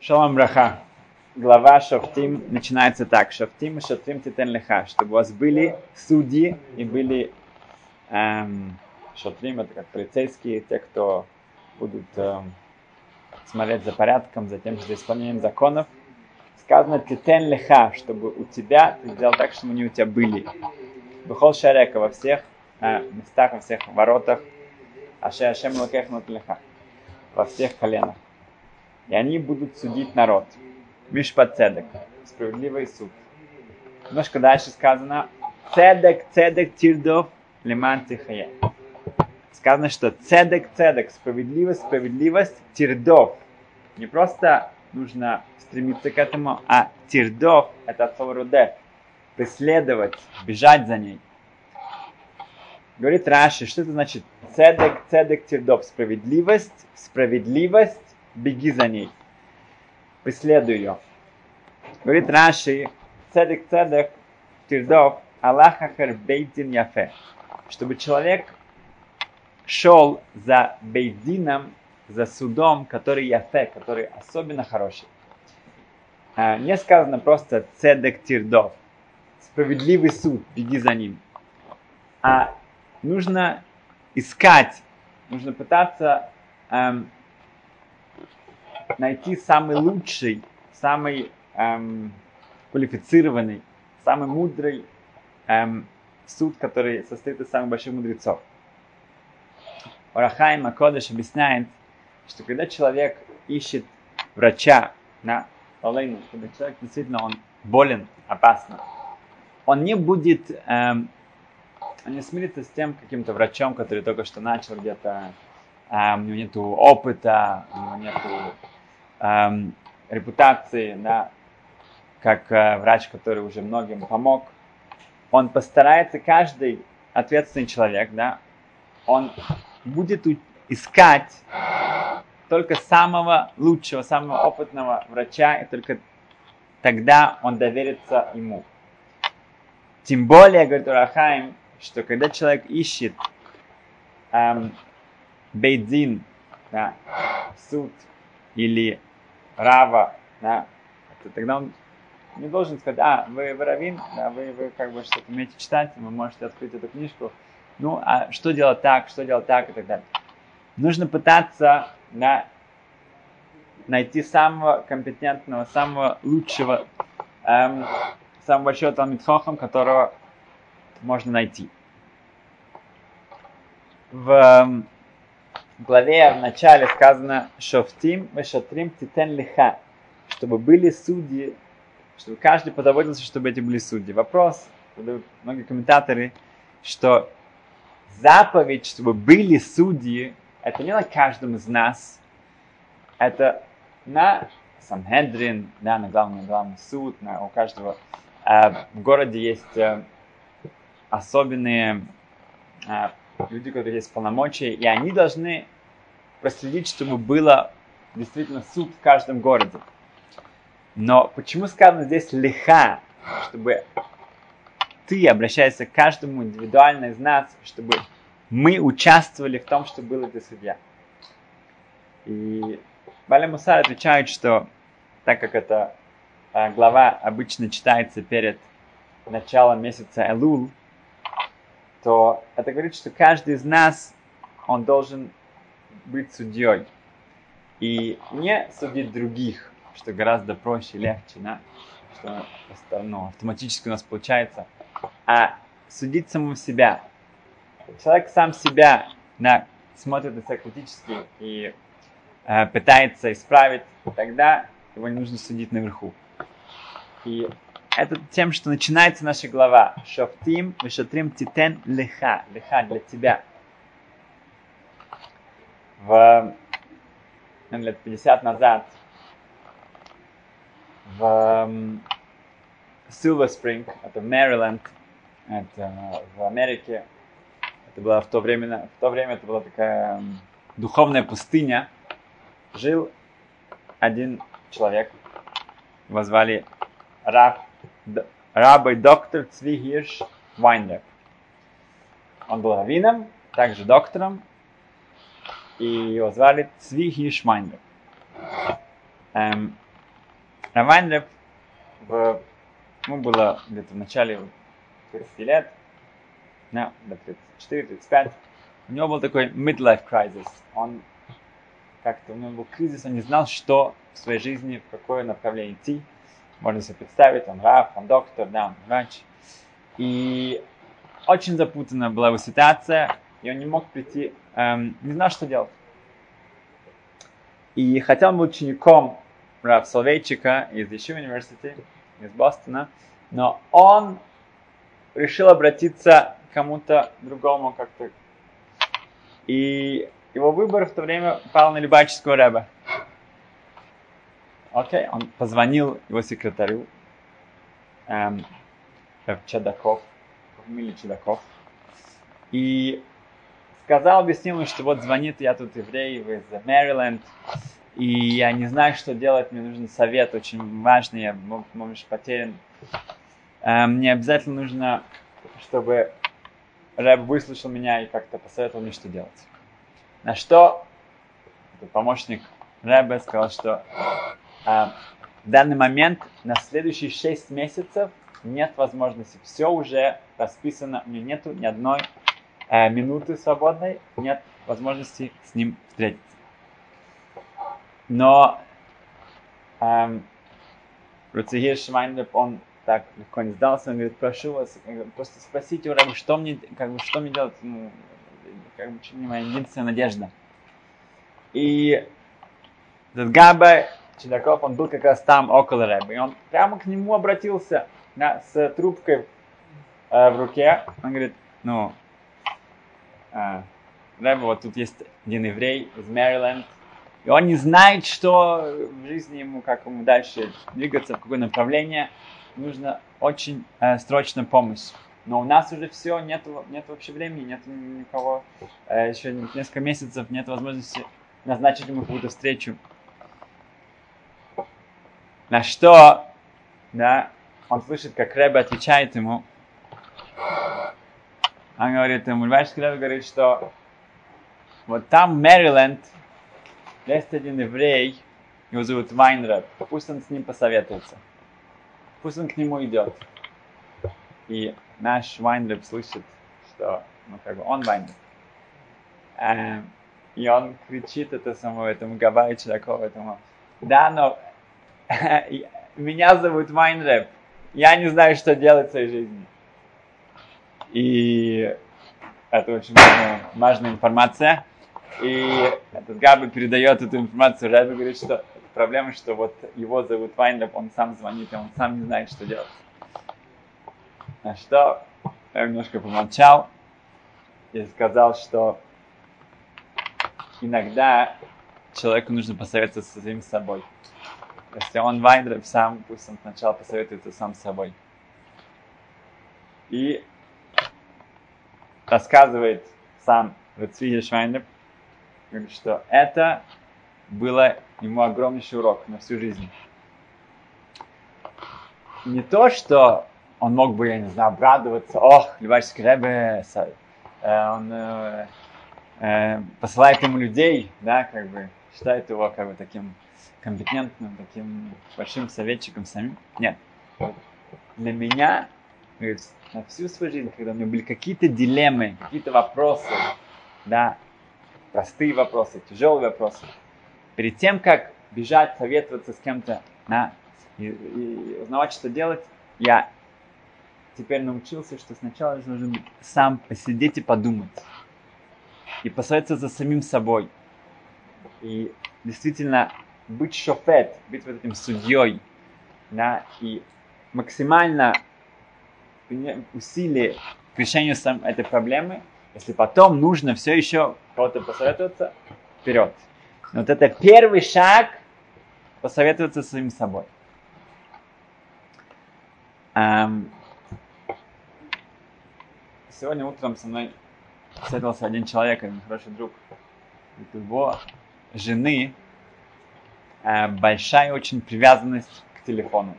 Шалом Браха. Глава Шофтим начинается так. Шофтим и Шофтим Титен Леха. Чтобы у вас были судьи и были эм, Шофтим, это как полицейские, те, кто будут эм, смотреть за порядком, за тем, за исполнением законов. Сказано Титен Леха, чтобы у тебя, ты сделал так, чтобы они у тебя были. Бехол Шарека во всех э, местах, во всех воротах. Аше Ашем Лакех Леха. Во всех коленах и они будут судить народ. Мишпат цедек, справедливый суд. Немножко дальше сказано, цедек, цедек, тирдов, лиман тихае. Сказано, что цедек, цедек, справедливость, справедливость, тирдов. Не просто нужно стремиться к этому, а тирдов, это от слова руде, преследовать, бежать за ней. Говорит Раши, что это значит цедек, цедек, тирдов, справедливость, справедливость, беги за ней, преследуй ее. Говорит Раши, цедек цедек тирдов, Аллаха бейдин яфе. Чтобы человек шел за бейдином, за судом, который яфе, который особенно хороший. А, не сказано просто цедек тирдов, справедливый суд, беги за ним. А нужно искать, нужно пытаться эм, найти самый лучший, самый эм, квалифицированный, самый мудрый эм, суд, который состоит из самых больших мудрецов. Орахай Макодыш объясняет, что когда человек ищет врача на Алейну, когда человек действительно он болен, опасно, он не будет, эм, он не смирится с тем каким-то врачом, который только что начал где-то, эм, у него нет опыта, у него нет эм, репутации, да, как э, врач, который уже многим помог, он постарается, каждый ответственный человек, да, он будет искать только самого лучшего, самого опытного врача, и только тогда он доверится ему. Тем более, говорит Урахаим, что когда человек ищет эм, бейдзин, да, суд или Рава, да, то тогда он не должен сказать, а, вы, вы раввин, да, вы, вы как бы что-то умеете читать, вы можете открыть эту книжку, ну, а что делать так, что делать так и так далее. Нужно пытаться да, найти самого компетентного, самого лучшего, эм, самого большого Талмитхохам, которого можно найти. В эм, главе в начале сказано «Шофтим вешатрим титен лиха», чтобы были судьи, чтобы каждый позаботился, чтобы эти были судьи. Вопрос, многие комментаторы, что заповедь, чтобы были судьи, это не на каждом из нас, это на Санхедрин, да, на главный, главный суд, на, у каждого. А в городе есть э, особенные э, люди, которые есть полномочия, и они должны проследить, чтобы было действительно суд в каждом городе. Но почему сказано здесь лиха, чтобы ты обращаешься к каждому индивидуально из нас, чтобы мы участвовали в том, что был это судья. И Баля Мусар отвечает, что так как эта а, глава обычно читается перед началом месяца Элул, то это говорит, что каждый из нас, он должен быть судьей. И не судить других, что гораздо проще легче, да? что ну, автоматически у нас получается, а судить самого себя. Человек сам себя да, смотрит на себя критически и э, пытается исправить, тогда его не нужно судить наверху. И это тем, что начинается наша глава. Шофтим, вишатрим титен леха. Леха для тебя. В лет 50 назад в Silver Spring, это Мэриленд, это в Америке. Это было в то время, в то время это была такая духовная пустыня. Жил один человек, его звали Раф рабой доктор Цви Хирш Вайнер. Он был раввином, также доктором, и его звали Цви Хирш Вайнер. Эм, Равайнреп в, ему было где-то в начале 30 лет, да, до 34-35, у него был такой midlife crisis. Он как-то, у него был кризис, он не знал, что в своей жизни, в какое направление идти. Можно себе представить, он раб, он доктор, да, он врач. И очень запутанная была его ситуация, и он не мог прийти, эм, не знал, что делать. И он был учеником Рав Соловейчика из Ешив университета, из Бостона, но он решил обратиться к кому-то другому как-то. И его выбор в то время пал на Любаческого рэба. Окей, okay. он позвонил его секретарю, эм, Чадаков, фамилия Чадаков, и сказал, объяснил ему, что вот звонит, я тут еврей из Мэриленд, и я не знаю, что делать, мне нужен совет очень важный, я, может, потерян. Эм, мне обязательно нужно, чтобы Рэб выслушал меня и как-то посоветовал мне, что делать. На что помощник Рэбе сказал, что э, в данный момент на следующие 6 месяцев нет возможности. Все уже расписано, у меня нету ни одной э, минуты свободной, нет возможности с ним встретиться. Но эм, Руцигир Шмайнлеп, он так легко не сдался, он говорит, прошу вас, просто спросите у Рэба, что мне, как бы, что мне делать, ну, как бы, не моя единственная надежда. И этот Габа Чедаков, он был как раз там, около Рэба, и он прямо к нему обратился да, с трубкой э, в руке, он говорит, ну, э, Рэба, вот тут есть один еврей из Мэриленд, и он не знает, что в жизни ему, как ему дальше двигаться, в какое направление, нужно очень э, срочная помощь. Но у нас уже все, нет, нет вообще времени, нет никого, э, еще несколько месяцев, нет возможности назначить ему какую-то встречу. На что, да, он слышит, как Рэбе отвечает ему. Он говорит ему, Львайский Рэбе говорит, что вот там Мэриленд, есть один еврей, его зовут Вайнреб, пусть он с ним посоветуется. Пусть он к нему идет. И наш Вайнреб слышит, что ну, как бы он Вайнреб. Эм, и он кричит это самому этому Габаю Чудакову, этому, да, но меня зовут Вайнреб, я не знаю, что делать в своей жизни. И это очень важная, информация. И этот Габи передает эту информацию Рэбе, говорит, что проблема, что вот его зовут Вайнреп, он сам звонит, и он сам не знает, что делать. На что я немножко помолчал и сказал, что иногда человеку нужно посоветоваться со самим собой. Если он Вайнреп сам, пусть он сначала посоветуется сам с собой. И рассказывает сам Рацвиги говорит, что это было ему огромнейший урок на всю жизнь. Не то, что он мог бы, я не знаю, обрадоваться, ох, Львачский Ребе, э, он э, э, посылает ему людей, да, как бы, считает его как бы таким компетентным, таким большим советчиком самим. Нет. Для меня, на всю свою жизнь, когда у меня были какие-то дилеммы, какие-то вопросы, да, простые вопросы, тяжелые вопросы, перед тем, как бежать, советоваться с кем-то, да, и, и узнавать, что делать, я теперь научился, что сначала нужно сам посидеть и подумать. И посоветоваться самим собой. И действительно быть шофет, быть вот этим судьей, да, и максимально усилие к решению сам этой проблемы, если потом нужно все еще кого-то посоветоваться, вперед. Вот это первый шаг посоветоваться с самим собой. Сегодня утром со мной встретился один человек, один хороший друг. Его жены большая очень привязанность к телефону.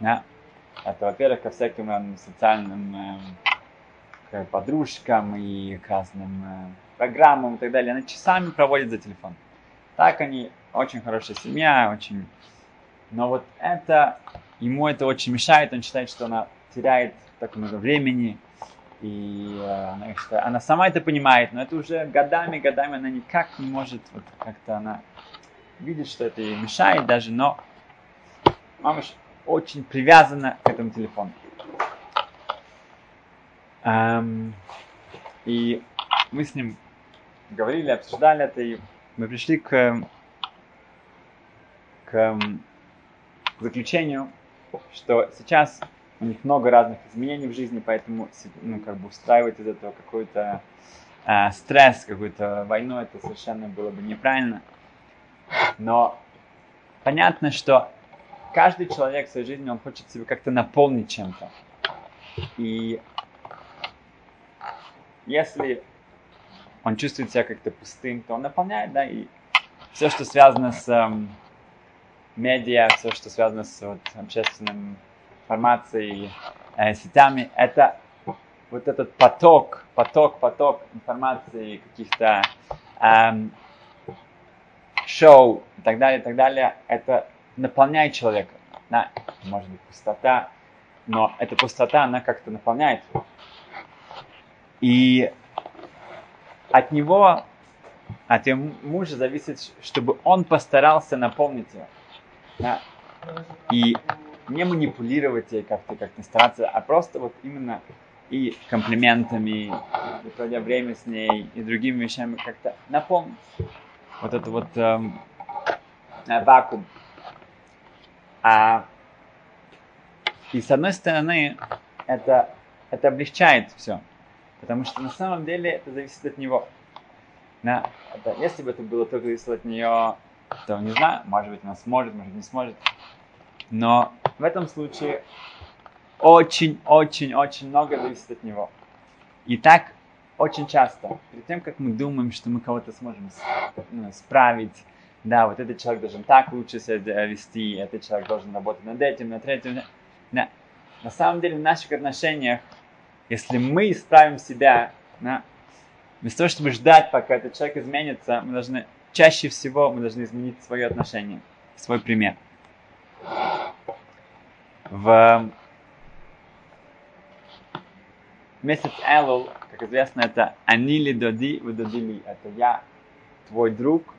Да? Это, во-первых, ко всяким э, социальным э, к подружкам и к разным э, программам и так далее. Она часами проводит за телефон. Так они очень хорошая семья, очень Но вот это, ему это очень мешает, он считает, что она теряет так много времени, и э, она, считает, она сама это понимает, но это уже годами, годами она никак не может, вот как-то она видит, что это ей мешает даже, но мамаш очень привязана к этому телефону. Эм, и мы с ним говорили, обсуждали это, и мы пришли к, к заключению, что сейчас у них много разных изменений в жизни, поэтому ну, как бы устраивать из этого какой-то э, стресс, какую-то войну, это совершенно было бы неправильно. Но понятно, что каждый человек в своей жизни, он хочет себя как-то наполнить чем-то. И если он чувствует себя как-то пустым, то он наполняет, да, и все, что связано с эм, медиа, все, что связано с вот, общественным информацией, э, сетями, это вот этот поток, поток, поток информации, каких-то эм, шоу и так далее, и так далее, это наполняет человека. Да, может быть пустота, но эта пустота, она как-то наполняет. И от него, от его мужа зависит, чтобы он постарался наполнить ее. Да? И не манипулировать ей как-то, как-то стараться, а просто вот именно и комплиментами, и проводя время с ней, и другими вещами как-то наполнить вот это вот эм, э, вакуум. А, и с одной стороны, это, это облегчает все. Потому что на самом деле это зависит от него. Да, это, если бы это было только зависело от нее, то не знаю, может быть она сможет, может не сможет. Но в этом случае очень-очень-очень много зависит от него. И так очень часто, перед тем, как мы думаем, что мы кого-то сможем ну, справить, да, вот этот человек должен так лучше себя вести, этот человек должен работать над этим, над этим. Да. На самом деле в наших отношениях, если мы исправим себя, да, вместо того, чтобы ждать, пока этот человек изменится, мы должны, чаще всего мы должны изменить свое отношение, свой пример. В месяц Элул, как известно, это Анили Доди Додили. Это я, твой друг.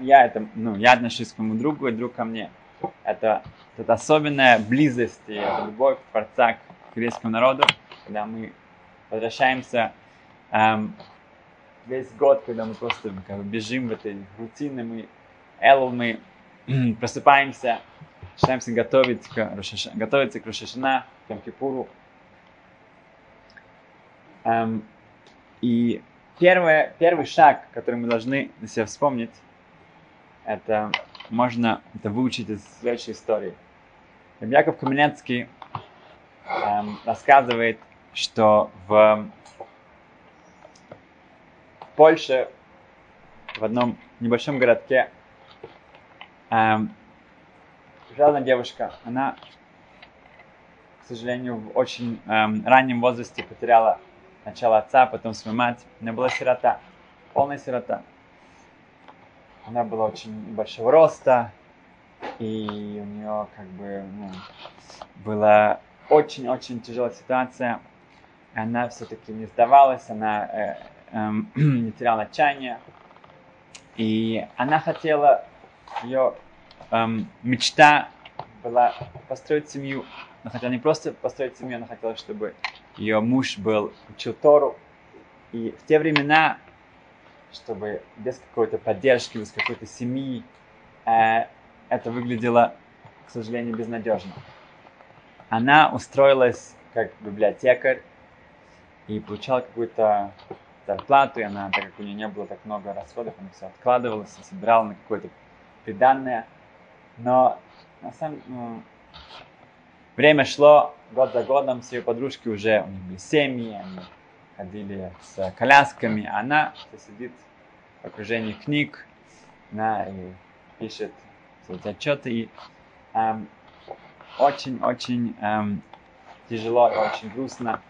Я это, ну, я отношусь к моему другу, и друг ко мне. Это, это особенная близость и это любовь Творца к еврейскому народу, когда мы возвращаемся эм, весь год, когда мы просто как бы, бежим в этой рутине, мы Элул, мы просыпаемся, начинаемся готовить к готовиться к Рошашана, к Йом-Кипуру, Эм, и первое, первый шаг, который мы должны на себя вспомнить, это можно это выучить из следующей истории. Яков Каменецкий эм, рассказывает, что в, в Польше, в одном небольшом городке, эм, жила девушка. Она, к сожалению, в очень эм, раннем возрасте потеряла Сначала отца, потом свою мать. Она была сирота, полная сирота. Она была очень большого роста, и у нее как бы ну, была очень-очень тяжелая ситуация. Она все-таки не сдавалась, она э, э, не теряла отчаяния. И она хотела, ее э, мечта была построить семью. Она хотела не просто построить семью, она хотела, чтобы ее муж был учил Тору. И в те времена, чтобы без какой-то поддержки, без какой-то семьи, э, это выглядело, к сожалению, безнадежно. Она устроилась как библиотекарь и получала какую-то зарплату, и она, так как у нее не было так много расходов, она все откладывала, собирала на какое-то приданное. Но на самом ну, время шло, год за годом все ее подружки уже, у них были семьи, они ходили с колясками, а она сидит в окружении книг, она и пишет эти отчеты, и очень-очень эм, эм, тяжело и очень грустно.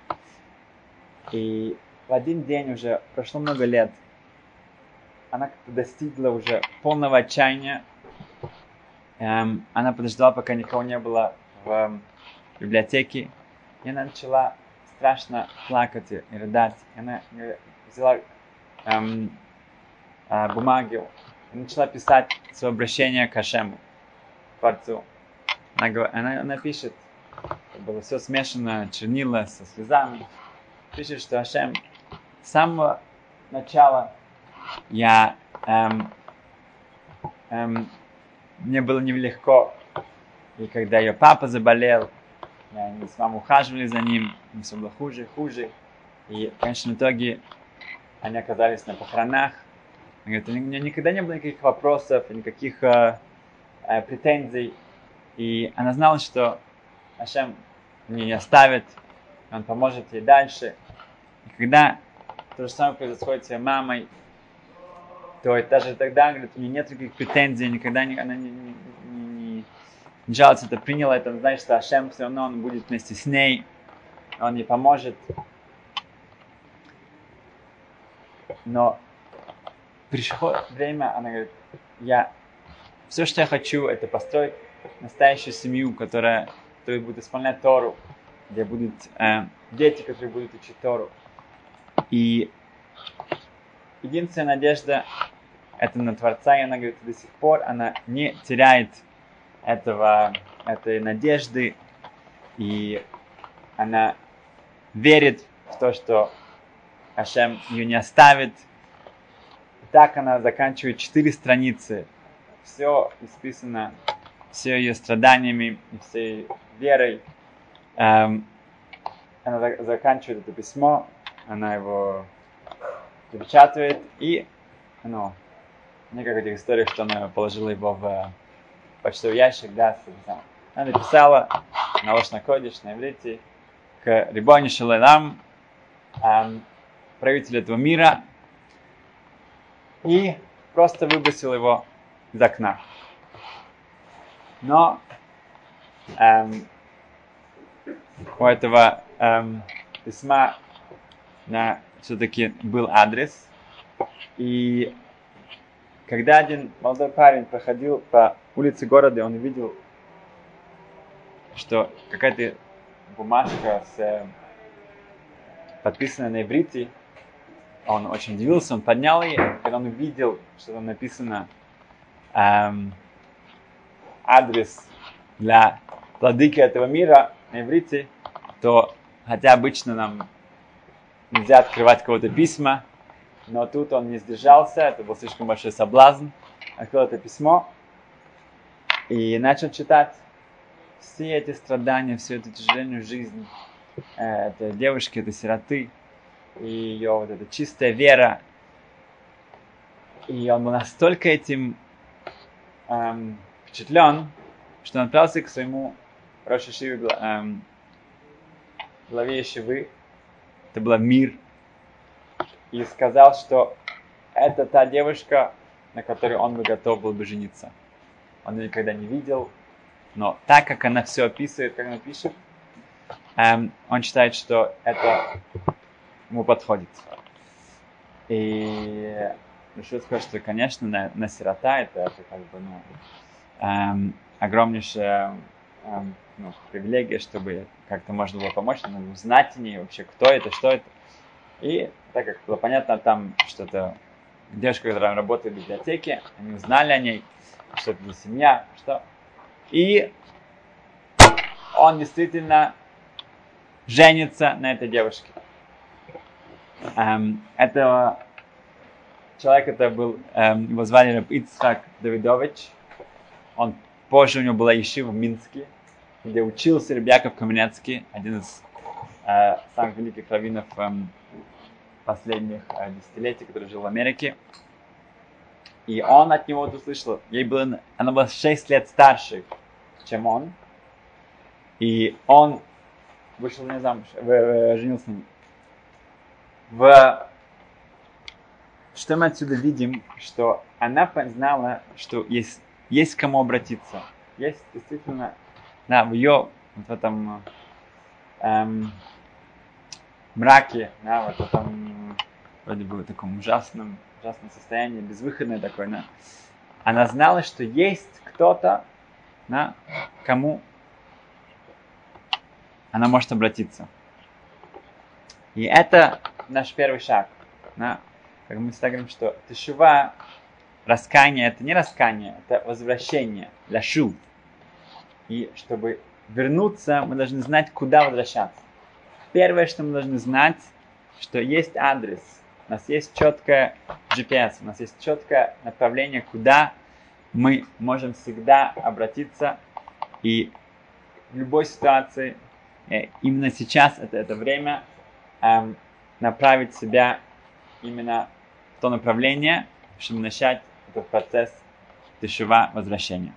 И в один день уже прошло много лет, она как-то достигла уже полного отчаяния, эм, она подождала, пока никого не было в библиотеке, и она начала страшно плакать и рыдать. И она взяла эм, э, бумаги и начала писать свое обращение к Ашему, Творцу. Она, она, она пишет, было все смешано, чернила со слезами. Пишет, что Ашем с самого начала я эм, эм, мне было нелегко. И когда ее папа заболел, и они с мамой ухаживали за ним, им все было хуже хуже. И в конечном итоге они оказались на похоронах. Она говорит, у меня никогда не было никаких вопросов, никаких э, э, претензий. И она знала, что Ашем меня не оставит, он поможет ей дальше. И когда то же самое происходит с ее мамой, то есть даже тогда, говорит, у нее нет никаких претензий, никогда не, она не, не, жалуется, это приняла, это значит, что Ашем все равно он будет вместе с ней, он ей поможет. Но пришло время, она говорит, я все, что я хочу, это построить настоящую семью, которая, которая будет исполнять Тору, где будут э, дети, которые будут учить Тору. И единственная надежда это на Творца, и она говорит, до сих пор она не теряет этого, этой надежды, и она верит в то, что Ашем ее не оставит. Так она заканчивает четыре страницы. Все исписано, все ее страданиями всей верой. Эм, она за- заканчивает это письмо, она его запечатывает и ну, не как в этих историях, что она положила его в почтовый ящик, да, она написала на Лошна Кодиш, на иврите, к Рибоне Шалайлам, эм, правителю этого мира, и просто выбросил его из окна. Но эм, у этого эм, письма на все-таки был адрес. И когда один молодой парень проходил по улице города, он увидел, что какая-то бумажка с, э, подписанная на иврите. Он очень удивился, он поднял ее, когда он увидел, что там написано эм, адрес для владыки этого мира на иврите, то хотя обычно нам нельзя открывать кого-то письма, но тут он не сдержался, это был слишком большой соблазн, открыл это письмо и начал читать все эти страдания, всю эту тяжеленную жизнь э, этой девушки, этой сироты, и ее вот эта чистая вера. И он был настолько этим эм, впечатлен, что он отправился к своему Роша Шиве, эм, главе Шивы, это был мир, и сказал, что это та девушка, на которой он бы готов был бы жениться. Он ее никогда не видел, но так как она все описывает, как она пишет, эм, он считает, что это ему подходит. И решил сказать, что, конечно, на, на сирота это, это как бы, ну, эм, огромнейшая эм, ну, привилегия, чтобы как-то можно было помочь, надо узнать о вообще, кто это, что это. И так как было понятно там, что это девушка, которая работает в библиотеке, они узнали о ней, что это за семья, что. И он действительно женится на этой девушке. Эм, этого человека это был, эм, его звали Ицхак Давидович. Он позже у него была ешива в Минске, где учился Ребяков Каменецкий, один из э, самых великих раввинов эм, последних э, десятилетий, который жил в Америке. И он от него вот услышал, ей было, она была 6 лет старше, чем он. И он вышел не замуж, в, в, женился на ней. В... Что мы отсюда видим, что она знала, что есть, есть кому обратиться. Есть действительно, да, в ее вот в этом эм, мраке, да, вот в этом вроде бы в таком ужасном, ужасном состоянии, безвыходное такое, да. Она знала, что есть кто-то, да, кому она может обратиться. И это наш первый шаг. Да? Как мы всегда говорим, что тешува, раскаяние, это не раскаяние, это возвращение, ляшу. И чтобы вернуться, мы должны знать, куда возвращаться. Первое, что мы должны знать, что есть адрес. У нас есть четкое GPS, у нас есть четкое направление, куда мы можем всегда обратиться. И в любой ситуации, э, именно сейчас, это, это время, эм, направить себя именно в то направление, чтобы начать этот процесс тишева возвращения.